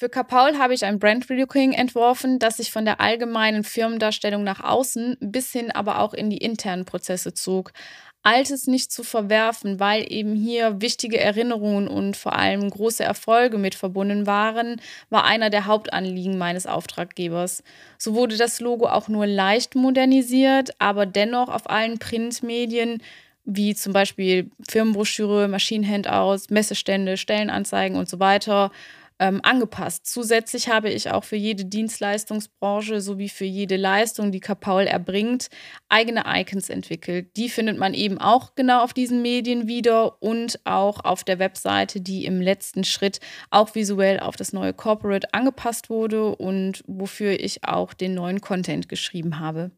Für Kapaul habe ich ein Brand Relooking entworfen, das sich von der allgemeinen Firmendarstellung nach außen bis hin aber auch in die internen Prozesse zog. Altes nicht zu verwerfen, weil eben hier wichtige Erinnerungen und vor allem große Erfolge mit verbunden waren, war einer der Hauptanliegen meines Auftraggebers. So wurde das Logo auch nur leicht modernisiert, aber dennoch auf allen Printmedien wie zum Beispiel Firmenbroschüre, Maschinenhandouts, Messestände, Stellenanzeigen und so weiter ähm, angepasst. Zusätzlich habe ich auch für jede Dienstleistungsbranche sowie für jede Leistung, die Kapaul erbringt, eigene Icons entwickelt. Die findet man eben auch genau auf diesen Medien wieder und auch auf der Webseite, die im letzten Schritt auch visuell auf das neue Corporate angepasst wurde und wofür ich auch den neuen Content geschrieben habe.